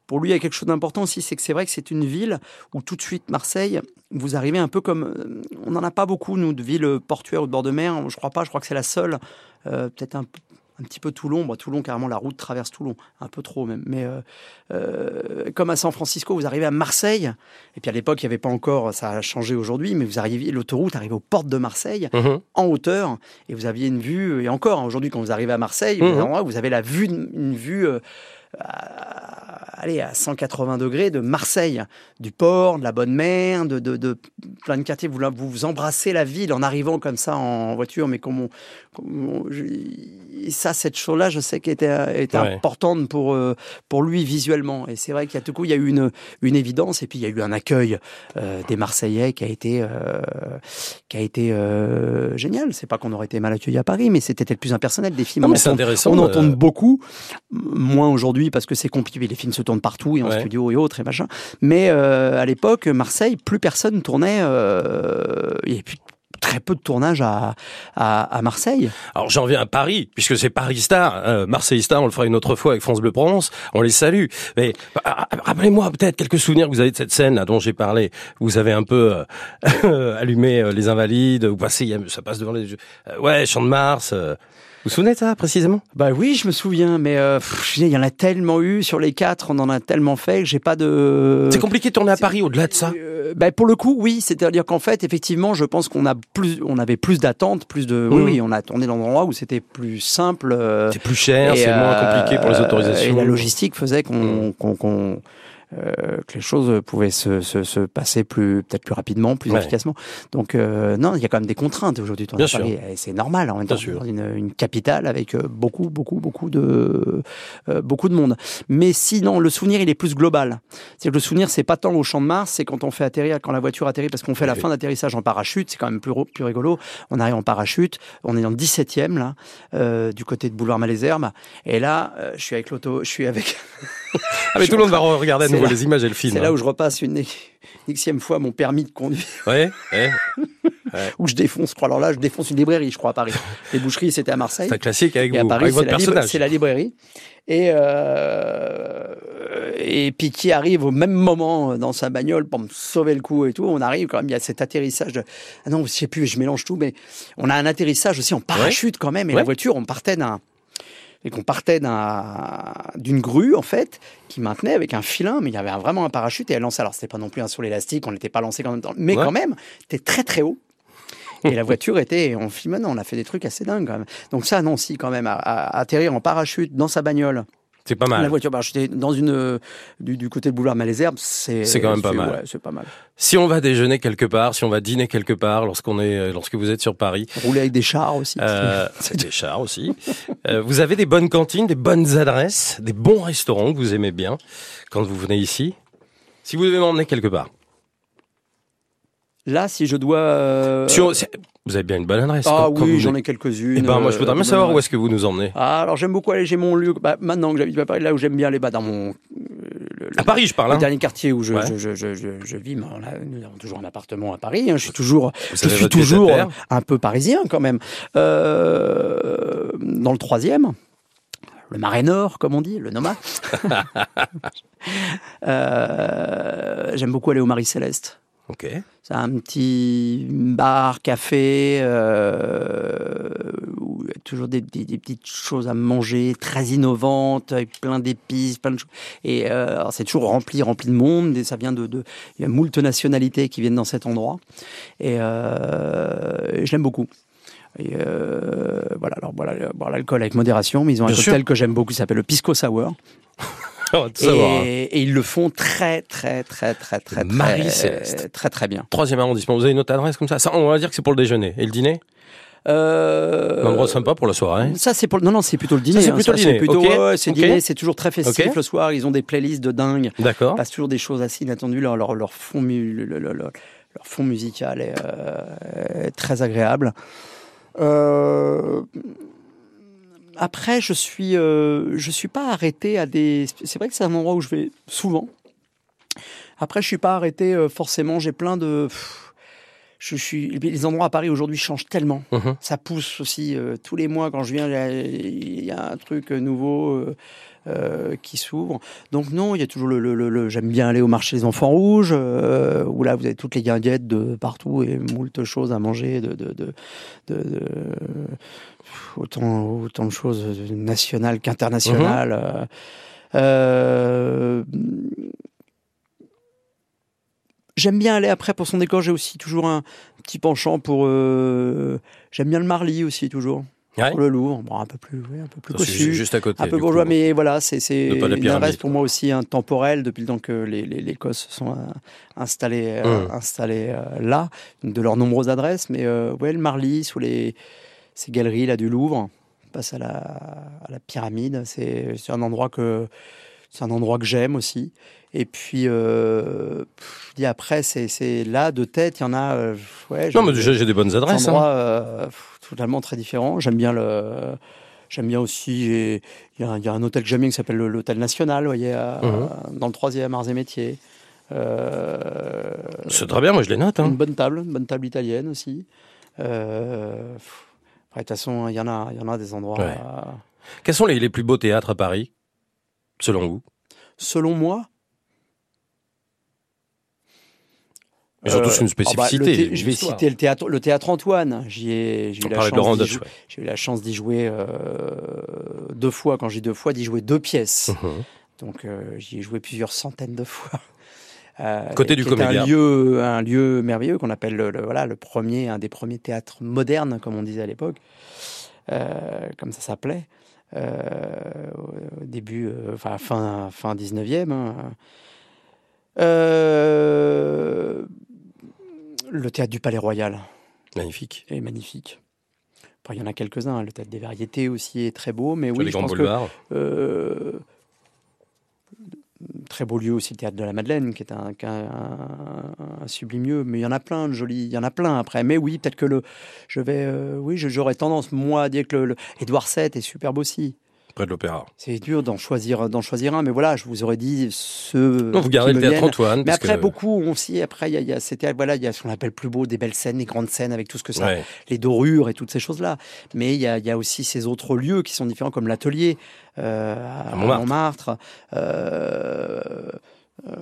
pour lui, il y a quelque chose d'important aussi, c'est que c'est vrai que c'est une ville où tout de suite Marseille, vous arrivez un peu comme, euh, on n'en a pas beaucoup nous de villes portuaires ou de bord de mer. Je crois pas. Je crois que c'est la seule, euh, peut-être un, un petit peu Toulon. Toulon, carrément, la route traverse Toulon, un peu trop même. Mais comme à San Francisco, vous arrivez à Marseille, et puis à l'époque, il n'y avait pas encore, ça a changé aujourd'hui, mais vous arrivez, l'autoroute arrive aux portes de Marseille, mhm. en hauteur, et vous aviez une vue, et encore, aujourd'hui, quand vous arrivez à Marseille, vous avez la vue, une vue à, allez, à 180 degrés de Marseille, du port, de la Bonne Mer, de, de, plein de quartiers. Vous, vous embrassez la ville en arrivant comme ça en voiture, mais comme et ça, cette chose-là, je sais qu'elle était, était importante pour, euh, pour lui visuellement. Et c'est vrai qu'il y a tout coup, il y a eu une, une évidence, et puis il y a eu un accueil euh, des Marseillais qui a été, euh, qui a été génial. C'est pas qu'on aurait été mal accueillis à Paris, mais c'était le plus impersonnel des films. Non, mais c'est intéressant. On entend beaucoup, moins aujourd'hui parce que c'est compliqué. Les films se tournent partout, et en studio et autres et machin. Mais à l'époque, Marseille, plus personne tournait. il n'y avait plus très peu de tournage à, à, Marseille. Alors j'en viens à Paris, puisque c'est Paris Star, euh, Marseille Star, on le fera une autre fois avec France Bleu Provence, on les salue. Mais bah, rappelez-moi peut-être quelques souvenirs que vous avez de cette scène là dont j'ai parlé. Vous avez un peu euh, allumé euh, les Invalides, vous passez, ça passe devant les... ouais, Champ de Mars... Vous vous souvenez de ça précisément? Bah oui, je me souviens, mais euh, il y en a tellement eu sur les quatre, on en a tellement fait que j'ai pas de. C'est compliqué de tourner à Paris au-delà de ça. Euh, bah pour le coup, oui, c'est-à-dire qu'en fait, effectivement, je pense qu'on a plus, on avait plus d'attentes, plus de. Oui, mmh. oui, on a tourné dans un endroit où c'était plus simple. Euh, c'est plus cher, c'est moins compliqué pour les autorisations. Et la logistique faisait qu'on, mmh. Euh, que les choses pouvaient se, se, se passer plus peut-être plus rapidement, plus efficacement. Donc euh, non, il y a quand même des contraintes aujourd'hui. Et c'est normal en même temps dans une, une, capitale avec euh, beaucoup beaucoup beaucoup de beaucoup de monde. Mais sinon, le souvenir il est plus global. C'est que le souvenir c'est pas tant au champ de Mars, c'est quand on fait atterrir, quand la voiture atterrit, parce qu'on fait la fin d'atterrissage en parachute, c'est quand même plus plus rigolo. On arrive en parachute, on est dans le 17e là, du côté de Boulevard Malesherbes, et là je suis avec l'auto, je suis avec. ah mais tout le monde va regarder les images et le film. C'est là hein. où je repasse une xième fois mon permis de conduire. Ouais, ouais. où je défonce, crois. Alors là, je défonce une librairie, je crois, à Paris. Les boucheries, c'était à Marseille. C'est un classique avec et vous, à Paris, votre personnage. C'est la librairie. Et, euh, et puis qui arrive au même moment dans sa bagnole pour me sauver le coup et tout. On arrive quand même, il y a cet atterrissage de... Ah non, je sais plus, je mélange tout, mais on a un atterrissage aussi en parachute quand même. Et la voiture, on partait d'un et qu'on partait d'une grue en fait qui maintenait avec un filin, mais il y avait vraiment un parachute et elle lançait. Alors c'était pas non plus un saut élastique, on n'était pas lancé quand même, mais quand même, c'était très très haut. Et la voiture était, on filmait, on a fait des trucs assez dingues quand même. Donc ça, non, si quand même, à atterrir en parachute dans sa bagnole, c'est pas mal. La voiture j'étais dans une euh, du, côté de boulevard Malesherbes, c'est c'est quand même pas mal. Ouais, c'est pas mal. Si on va déjeuner quelque part, si on va dîner quelque part, lorsqu'on est euh, lorsque vous êtes sur Paris, rouler avec des chars aussi. Euh, des chars aussi. euh, vous avez des bonnes cantines, des bonnes adresses, des bons restaurants que vous aimez bien quand vous venez ici. Si vous devez m'emmener quelque part. Là, si je dois. Euh, vous avez bien une bonne adresse. Ah oui, j'en ai quelques-unes. Eh ben, moi, je voudrais bien savoir où est-ce que vous nous emmenez. Ah, alors j'aime beaucoup aller. J'ai mon lieu. Bah, maintenant que j'habite à Paris, là où j'aime bien aller, bah, dans mon. à Paris, je parle. Le hein. dernier quartier où je, je, je, je, vis, nous avons toujours un appartement à Paris. Hein. Je suis toujours, je suis toujours un peu parisien quand même. Euh, dans le troisième le marais nord, comme on dit, le Noma. euh, J'aime beaucoup aller au Marie Céleste. C'est un petit bar, café, euh, où il y a toujours des, des, petites choses à manger, très innovantes, avec plein d'épices, plein de choses. Et euh, c'est toujours rempli, rempli de monde. Et ça vient de, de, il y a moult nationalités qui viennent dans cet endroit. Et euh, je l'aime beaucoup. Et euh, voilà, alors voilà, boire l'alcool avec modération, mais ils ont un cocktail que j'aime beaucoup, qui s'appelle le Pisco Sour. Et, ils le font très, très, très, très, très, Marie très, très, très bien. Troisième arrondissement. Vous avez une autre adresse comme ça, ça On va dire que c'est pour le déjeuner. Et le dîner? Euh... Un endroit sympa pour la soirée. Ça c'est pour non non c'est plutôt le dîner. C'est plutôt le dîner. Plutôt, ouais, c'est dîner, c'est toujours très festif le soir. Ils ont des playlists de dingue. D'accord. Passe toujours des choses assez inattendues. Leur leur, leur fond leur, leur, fond musical est, euh, très agréable. Euh, après, je suis, euh, je suis pas arrêté à des. C'est vrai que c'est un endroit où je vais souvent. Après, je suis pas arrêté euh, forcément. J'ai plein de. Je suis. Les endroits à Paris aujourd'hui changent tellement. Mhm. Ça pousse aussi euh, tous les mois quand je viens. Il y, a un truc nouveau. Qui s'ouvre. Donc non, il y a toujours le, le, j'aime bien aller au marché des enfants rouges où là vous avez toutes les guinguettes de partout et moult choses à manger de, de, de, de autant autant de choses nationales qu'internationales. Mm-hmm. J'aime bien aller après pour son décor. J'ai aussi toujours un petit penchant pour. Euh, j'aime bien le Marly aussi toujours. Pour le Louvre, bon, un peu plus, un peu plus cossu, juste à côté. Un peu bourgeois, mais voilà, c'est c'est reste pour moi aussi un temporel depuis le temps que les, les, les se sont euh, installés, euh, mmh. installés là, de leurs nombreuses adresses. Mais ouais, le Marly sous les ces galeries là du Louvre, passe à la, à la pyramide. C'est un endroit que c'est un endroit que j'aime aussi. Et puis, euh, dis après, c'est là, de tête, il y en a. Euh, ouais, non, mais déjà, j'ai des bonnes adresses. Hein. euh, totalement très différents. J'aime bien le. J'aime bien aussi. Il y, y, a un hôtel que j'aime bien qui s'appelle l'Hôtel National, vous voyez, mhm. dans le troisième Arts et Métiers. Euh, c'est très bien, moi je les note. Hein. Une bonne table, une bonne table italienne aussi. de toute façon, il y en a, y en a des endroits. Quels sont les, les plus beaux théâtres à Paris, selon vous? Selon moi, Ils ont tous une spécificité. Euh, bah, je vais citer le théâtre, le théâtre Antoine. J'y ai, j'ai eu, la chance d'y jouer, j'ai eu la chance d'y jouer euh, deux fois. Quand j'ai deux fois, d'y jouer deux pièces. Mhm. Donc euh, j'y ai joué plusieurs centaines de fois. Côté du comédien. Un lieu, un lieu merveilleux qu'on appelle le, voilà le premier, un des premiers théâtres modernes, comme on disait à l'époque, comme ça s'appelait. au début, enfin fin fin 19e. Hein. Le théâtre du Palais Royal. Magnifique. Et magnifique. il y en a quelques-uns. Le théâtre des variétés aussi est très beau. Mais oui, les je pense que, euh, très beau lieu aussi, le théâtre de la Madeleine, qui est un, un, sublime lieu. Mais il y en a plein de jolis. Il y en a plein après. Mais oui, peut-être que le. Je vais. Euh, oui, j'aurais tendance, moi, à dire que le, Édouard VII est superbe aussi de l'opéra. C'est dur d'en choisir, d'en choisir un, mais voilà, je vous aurais dit ce. Non, vous gardez le théâtre Antoine. Mais après, beaucoup aussi, après, il y a, c'était, voilà, il y a ce qu'on appelle plus beau, des belles scènes, des grandes scènes avec tout ce que ça, les dorures et toutes ces choses-là. Mais il y a, y a, aussi ces autres lieux qui sont différents, comme l'atelier euh, à, Montmartre. euh, euh,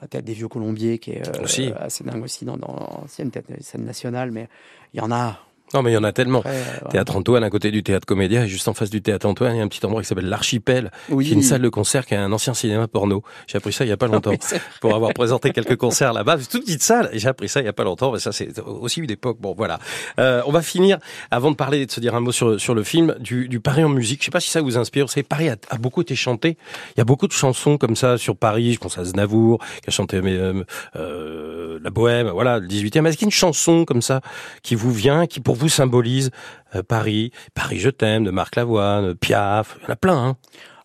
la tête des vieux colombiers qui est euh, assez dingue aussi dans, dans l'ancienne scène nationale mais il y en a non, mais il y en a tellement. Théâtre Antoine, à côté du théâtre Comédia, et juste en face du théâtre Antoine, il y a un petit endroit qui s'appelle l'Archipel, qui est une salle de concert qui a un ancien cinéma porno. J'ai appris ça il y a pas ah longtemps, pour avoir présenté quelques concerts là-bas. C'est toute petite salle, j'ai appris ça il y a pas longtemps. Mais ça, c'est aussi une époque. Bon, voilà. Euh, on va finir, avant de parler, de se dire un mot sur, sur le film, du, du Paris en musique. Je sais pas si ça vous inspire. Vous savez, Paris a, a, beaucoup été chanté. Il y a beaucoup de chansons comme ça sur Paris. Je pense à Znavour, qui a chanté euh, euh, la Bohème, voilà, le 18e. Est-ce qu'il y a une chanson comme ça qui vous vient, qui pour vous symbolise euh, Paris, Paris je t'aime de Marc Lavoine, Piaf, il y en a plein. Hein.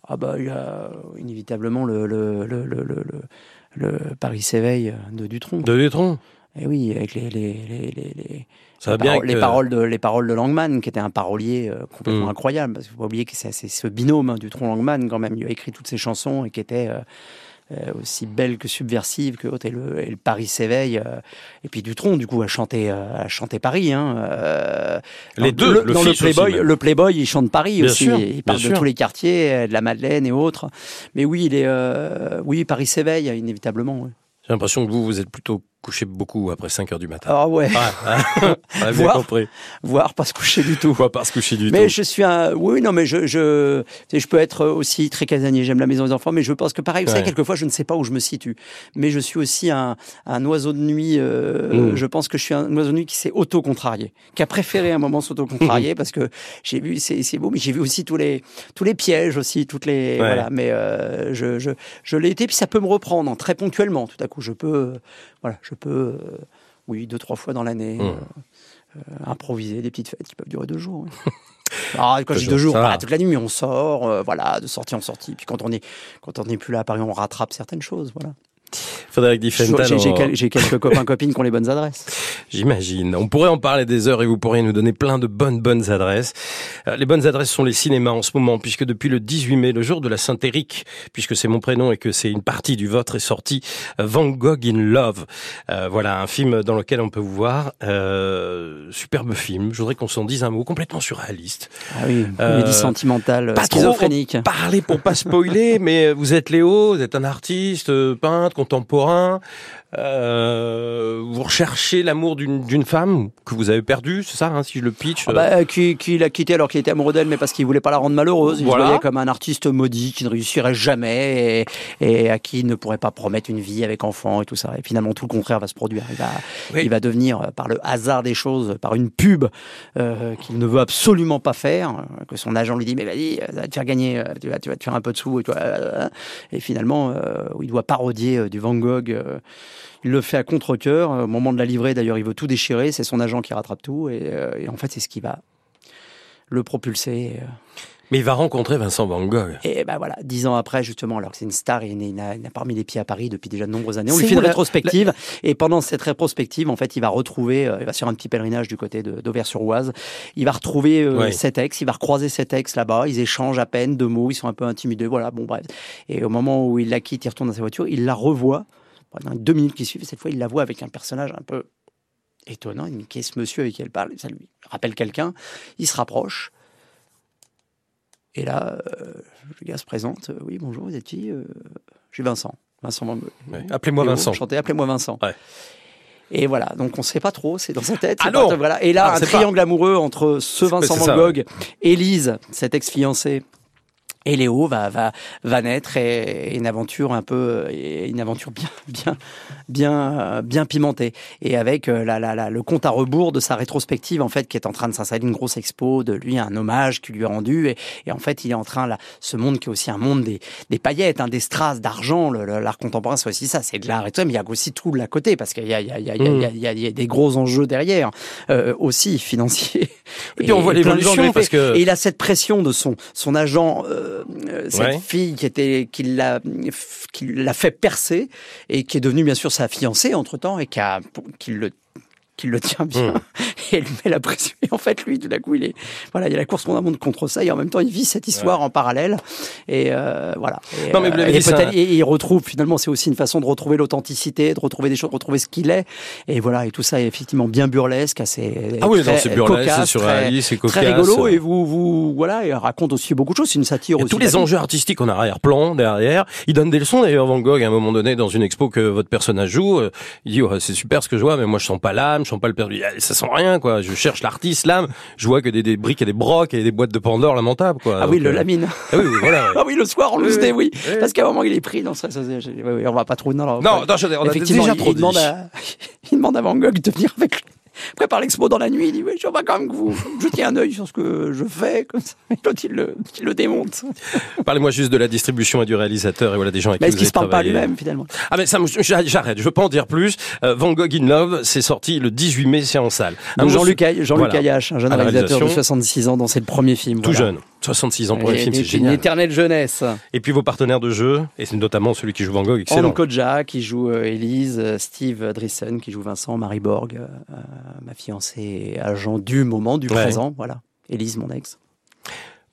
Ah bah il y a inévitablement le, le, le, le Paris s'éveille de Dutronc. De Dutronc. Et eh oui, avec les, les, les, les ça bien les, paroles de, les paroles de Langman, qui était un parolier euh, complètement mm. incroyable. Parce qu'il faut pas oublier que c'est ce binôme hein, Dutronc-Langman, quand même. Il a écrit toutes ces chansons et qui était euh, euh, aussi belle que subversive que et le, et le Paris s'éveille euh, et puis Dutronc du coup a chanté euh, a chanté Paris hein, les deux le, dans le Playboy le Playboy il chante Paris aussi il parle de tous les quartiers de la Madeleine et autres. Mais oui il est oui Paris s'éveille inévitablement j'ai l'impression que vous vous êtes plutôt coucher beaucoup après 5 heures du matin. Ah ouais. Ah, ah, voir, compris. Voir pas se coucher du tout. Voir pas se coucher du tout. Mais je suis un, oui, non, mais je, je, je peux être aussi très casanier. J'aime la maison des enfants, mais je pense que pareil, vous savez, quelquefois, je ne sais pas où je me situe. Mais je suis aussi un, un oiseau de nuit. Euh, mm. Je pense que je suis un oiseau de nuit qui s'est auto-contrarié, qui a préféré un moment s'auto-contrarier parce que j'ai vu, c'est, beau, mais j'ai vu aussi tous les, tous les pièges aussi, toutes les, voilà. Mais euh, je, je, je l'ai été, puis ça peut me reprendre très ponctuellement. Tout à coup, je peux, voilà, je peux, euh, oui, deux, trois fois dans l'année, mmh. euh, euh, improviser des petites fêtes qui peuvent durer deux jours. Alors, quand je dis deux jours, pas toute la nuit, mais on sort, voilà, de sortie en sortie. Puis quand on est, quand on n'est plus là à Paris, on rattrape certaines choses, voilà. Frédéric Diffental. J'ai quelques copains copines qui ont les bonnes adresses. J'imagine. On pourrait en parler des heures et vous pourriez nous donner plein de bonnes bonnes adresses. Euh, les bonnes adresses sont les cinémas en ce moment puisque depuis le 18 mai, le jour de la Saint-Éric, puisque c'est mon prénom et que c'est une partie du vôtre est sorti euh, Van Gogh in Love. Euh, voilà un film dans lequel on peut vous voir. Euh, superbe film. Je voudrais qu'on s'en dise un mot complètement surréaliste. Ah oui, comédie sentimentale, pas schizophrénique. parler pour pas spoiler, mais vous êtes Léo, vous êtes un artiste, peintre, contemporain. Euh, vous recherchez l'amour d'une femme que vous avez perdue, c'est ça, hein, si je le pitch ah bah, qui, qui l'a quitté alors qu'il était amoureux d'elle, mais parce qu'il voulait pas la rendre malheureuse. Il voilà. voyait comme un artiste maudit qui ne réussirait jamais et, et, à qui il ne pourrait pas promettre une vie avec enfant et tout ça. Et finalement, tout le contraire va se produire. Il va, il va devenir, euh, par le hasard des choses, par une pub euh, qu'il ne veut absolument pas faire, euh, que son agent lui dit mais vas-y, ça va te faire gagner, tu vas, tu vas te faire un peu de sous et, toi, et finalement, euh, il doit parodier du Van Gogh. Il le fait à contre-coeur. Au moment de la livrée, d'ailleurs, il veut tout déchirer. C'est son agent qui rattrape tout. Et, euh, en fait, c'est ce qui va le propulser. Euh. Mais il va rencontrer Vincent Van Gogh. Et ben voilà, dix ans après, justement, alors que c'est une star, il n'a pas mis les pieds à Paris depuis déjà de nombreuses années. On lui fait une rétrospective. Et pendant cette rétrospective, en fait, il va retrouver, euh, il va sur un petit pèlerinage du côté d'Auvers-sur-Oise. Il va retrouver cet ex, il va recroiser cet ex là-bas. Ils échangent à peine deux mots, ils sont un peu intimidés. Voilà, bon, bref. Et au moment où il la quitte, il retourne dans sa voiture, il la revoit pendant deux minutes qui suivent, cette fois, il la voit avec un personnage un peu étonnant. Il dit Qui est ce monsieur avec qui elle parle? Ça lui rappelle quelqu'un. Il se rapproche. Et là, euh, le gars se présente. Oui, bonjour, vous êtes qui? Euh, Je suis Vincent. Vincent Appelez-moi Vincent. Chantez, appelez-moi Vincent. Et voilà, donc on ne sait pas trop, c'est dans sa tête. Ah voilà. Et là, ah, un triangle amoureux entre ce Vincent Van Gogh, Élise, cette ex-fiancée, et Léo va va va naître et, une aventure un peu une aventure bien bien bien bien pimentée. Et avec euh, la, la, la, le compte à rebours de sa rétrospective en fait qui est en train de s'installer une grosse expo de lui un hommage qui lui est rendu. Et, et, en fait il est en train là ce monde qui est aussi un monde des, des paillettes hein, des strass d'argent l'art contemporain c'est aussi ça c'est de l'art et tout mais il y a aussi tout de la côté parce qu'il y a il y a il y a, il y, a, il y a des gros enjeux derrière euh, aussi financiers. Et, puis on voit l'évolution parce que et il a cette pression de son son agent euh, euh, cette fille qui était qui l'a qui l'a fait percer et qui est devenue bien sûr sa fiancée entre temps et qui a qui le qui le tient bien hmm. et elle lui met la pression. Et en fait lui tout d'un coup il est voilà il y a la course qu'on monte contre ça et en même temps il vit cette histoire en parallèle. Et euh, voilà. Et, non, mais euh, et, et, il retrouve finalement c'est aussi une façon de retrouver l'authenticité de retrouver des choses de retrouver ce qu'il est. Et voilà et tout ça est effectivement bien burlesque assez ah oui c'est burlesque c'est surréaliste c'est cocasse. très rigolo. Et vous vous voilà il raconte aussi beaucoup de choses c'est une satire aussi tous les enjeux artistiques en arrière-plan derrière. Il donne des leçons d'ailleurs Van Gogh à un moment donné dans une expo que votre personnage joue euh, il dit c'est super ce que je vois mais moi je sens pas l'âme je sens pas le perdu. Ça sent rien, quoi. Je cherche l'artiste, l'âme. Je vois que des, des briques et des brocs et des boîtes de Pandore lamentables, quoi. Ah oui, le euh, lamine. Ah oui, voilà. ah oui, le soir, on le faisait, oui. Parce qu'à un moment, il est pris dans ça. ça oui, on va pas trop. Non, non, non, on a déjà trop il demande, à, il demande à Van Gogh de venir avec lui prépare l'expo dans la nuit, il dit oui, je vois quand même que vous jetiez un œil sur ce que je fais, comme ça. Et l'autre, il le, il le démonte. Parlez-moi juste de la distribution et du réalisateur et voilà des gens avec mais qui vous qu'il se parle pas lui-même finalement? Ah mais ça, j'arrête, je veux pas en dire plus. Euh, Van Gogh in Love, c'est sorti le 18 mai, c'est en salle. Jean-Luc Jean Ayache, un jeune réalisateur de 66 ans, dont c'est le premier film. Tout jeune. 66 ans pour un film, c'est génial. Une éternelle jeunesse. Et puis vos partenaires de jeu, et c'est notamment celui qui joue Van Gogh, excellent. Anne Kodja qui joue euh, Elise, euh, Steve Drissen qui joue Vincent, Marie Borg, ma fiancée, agent du moment, du présent, voilà. Elise, mon ex.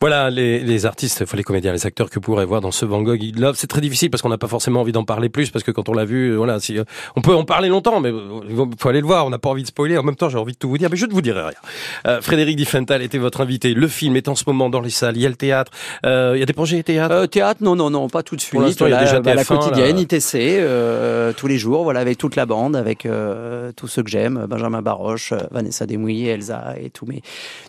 Voilà les, les artistes, les comédiens, les acteurs que vous pourrez voir dans ce Van Gogh Love. C'est très difficile parce qu'on n'a pas forcément envie d'en parler plus parce que quand on l'a vu, voilà, si, euh, on peut en parler longtemps, mais il euh, faut aller le voir. On n'a pas envie de spoiler. En même temps, j'ai envie de tout vous dire, mais je ne vous dirai rien. Euh, Frédéric Diffental était votre invité. Le film est en ce moment dans les salles. Il y a le théâtre. Euh, il y a des projets théâtre? Euh, théâtre, non, non, non, pas tout de suite. Pour l'instant, il y a déjà bah, la quotidienne, ITC, tous les jours, voilà, avec toute la bande, avec tous ceux que j'aime, Benjamin Baroche, Vanessa Desmouilles, Elsa et tous mes,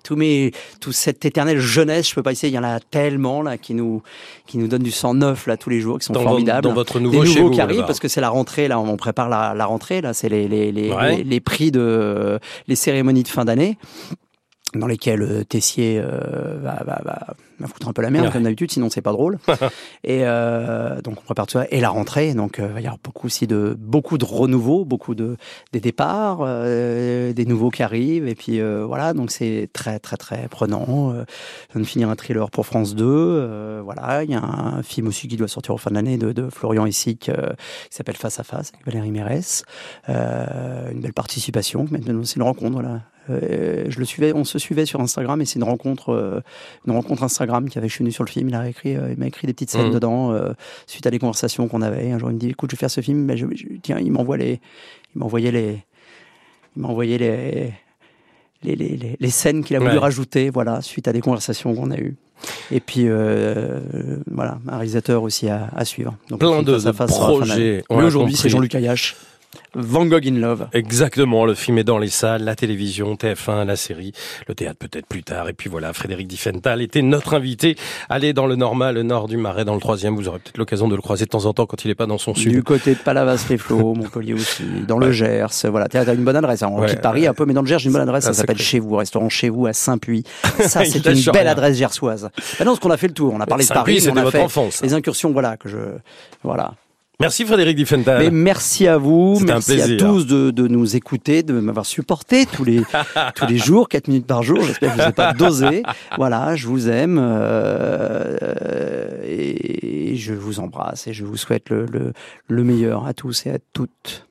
tous mes, toute cette éternelle jeunesse. Je peux pas essayer. Il y en a tellement là qui nous qui nous donnent du sang neuf là tous les jours, qui sont formidables. Dans votre nouveau Des nouveaux qui arrivent parce que c'est la rentrée là, on prépare la, rentrée là, c'est les les, les, les, prix de les cérémonies de fin d'année. dans lesquels euh, Tessier euh, va, va, va, va, foutre un peu la merde comme d'habitude, sinon c'est pas drôle. et euh, donc on prépare tout ça et la rentrée, donc euh, il va y avoir beaucoup aussi de beaucoup de renouveau, beaucoup de des départs, euh, des nouveaux qui arrivent et puis voilà, donc c'est très très très prenant. je viens de finir un thriller pour France 2, voilà, il y a un film aussi qui doit sortir au fin de l'année de, de, Florian Essic qui s'appelle Face à Face avec Valérie Mérès, une belle participation, maintenant c'est une rencontre là euh, je le suivais, on se suivait sur Instagram et c'est une rencontre, euh, une rencontre Instagram qui avait je sur le film. Il a écrit, euh, il m'a écrit des petites scènes mmh. dedans suite à des conversations qu'on avait. Un jour il me dit, écoute, je vais faire ce film, mais je, tiens, il m'envoie les, il m'envoyait les, il m'envoyait les, les, les, les, scènes qu'il a voulu rajouter, voilà, suite à des conversations qu'on a eues. Et puis voilà, un réalisateur aussi à, à suivre. Donc, Plein de, de projets. Mais aujourd'hui, c'est Jean-Luc Ayache. Van Gogh in Love. Exactement, le film est dans les salles, la télévision, TF1, la série, le théâtre peut-être plus tard. Et puis voilà, Frédéric Diffenthal était notre invité. Allez dans le normal, le nord du Marais, dans le troisième, vous aurez peut-être l'occasion de le croiser de temps en temps quand il n'est pas dans son sud. Du côté de Palavas-les-Flots, Montpellier aussi, dans le Gers, voilà, t'as une bonne adresse. Hein. On quitte Paris un peu, mais dans le Gers, j'ai une bonne adresse, ça, s'appelle Chez vous, restaurant Chez vous à Saint-Puy. Ça, c'est une belle adresse gersoise. Maintenant, ce qu'on a fait le tour, on a parlé de Paris, on a fait enfance, les incursions, voilà, que je, voilà. Merci Frédéric Diffenthal. merci à vous, merci à tous de, de, nous écouter, de m'avoir supporté tous les tous les jours, 4 minutes par jour. J'espère que vous n'avez pas dosé. Voilà, je vous aime euh, et je vous embrasse et je vous souhaite le, le, le meilleur à tous et à toutes.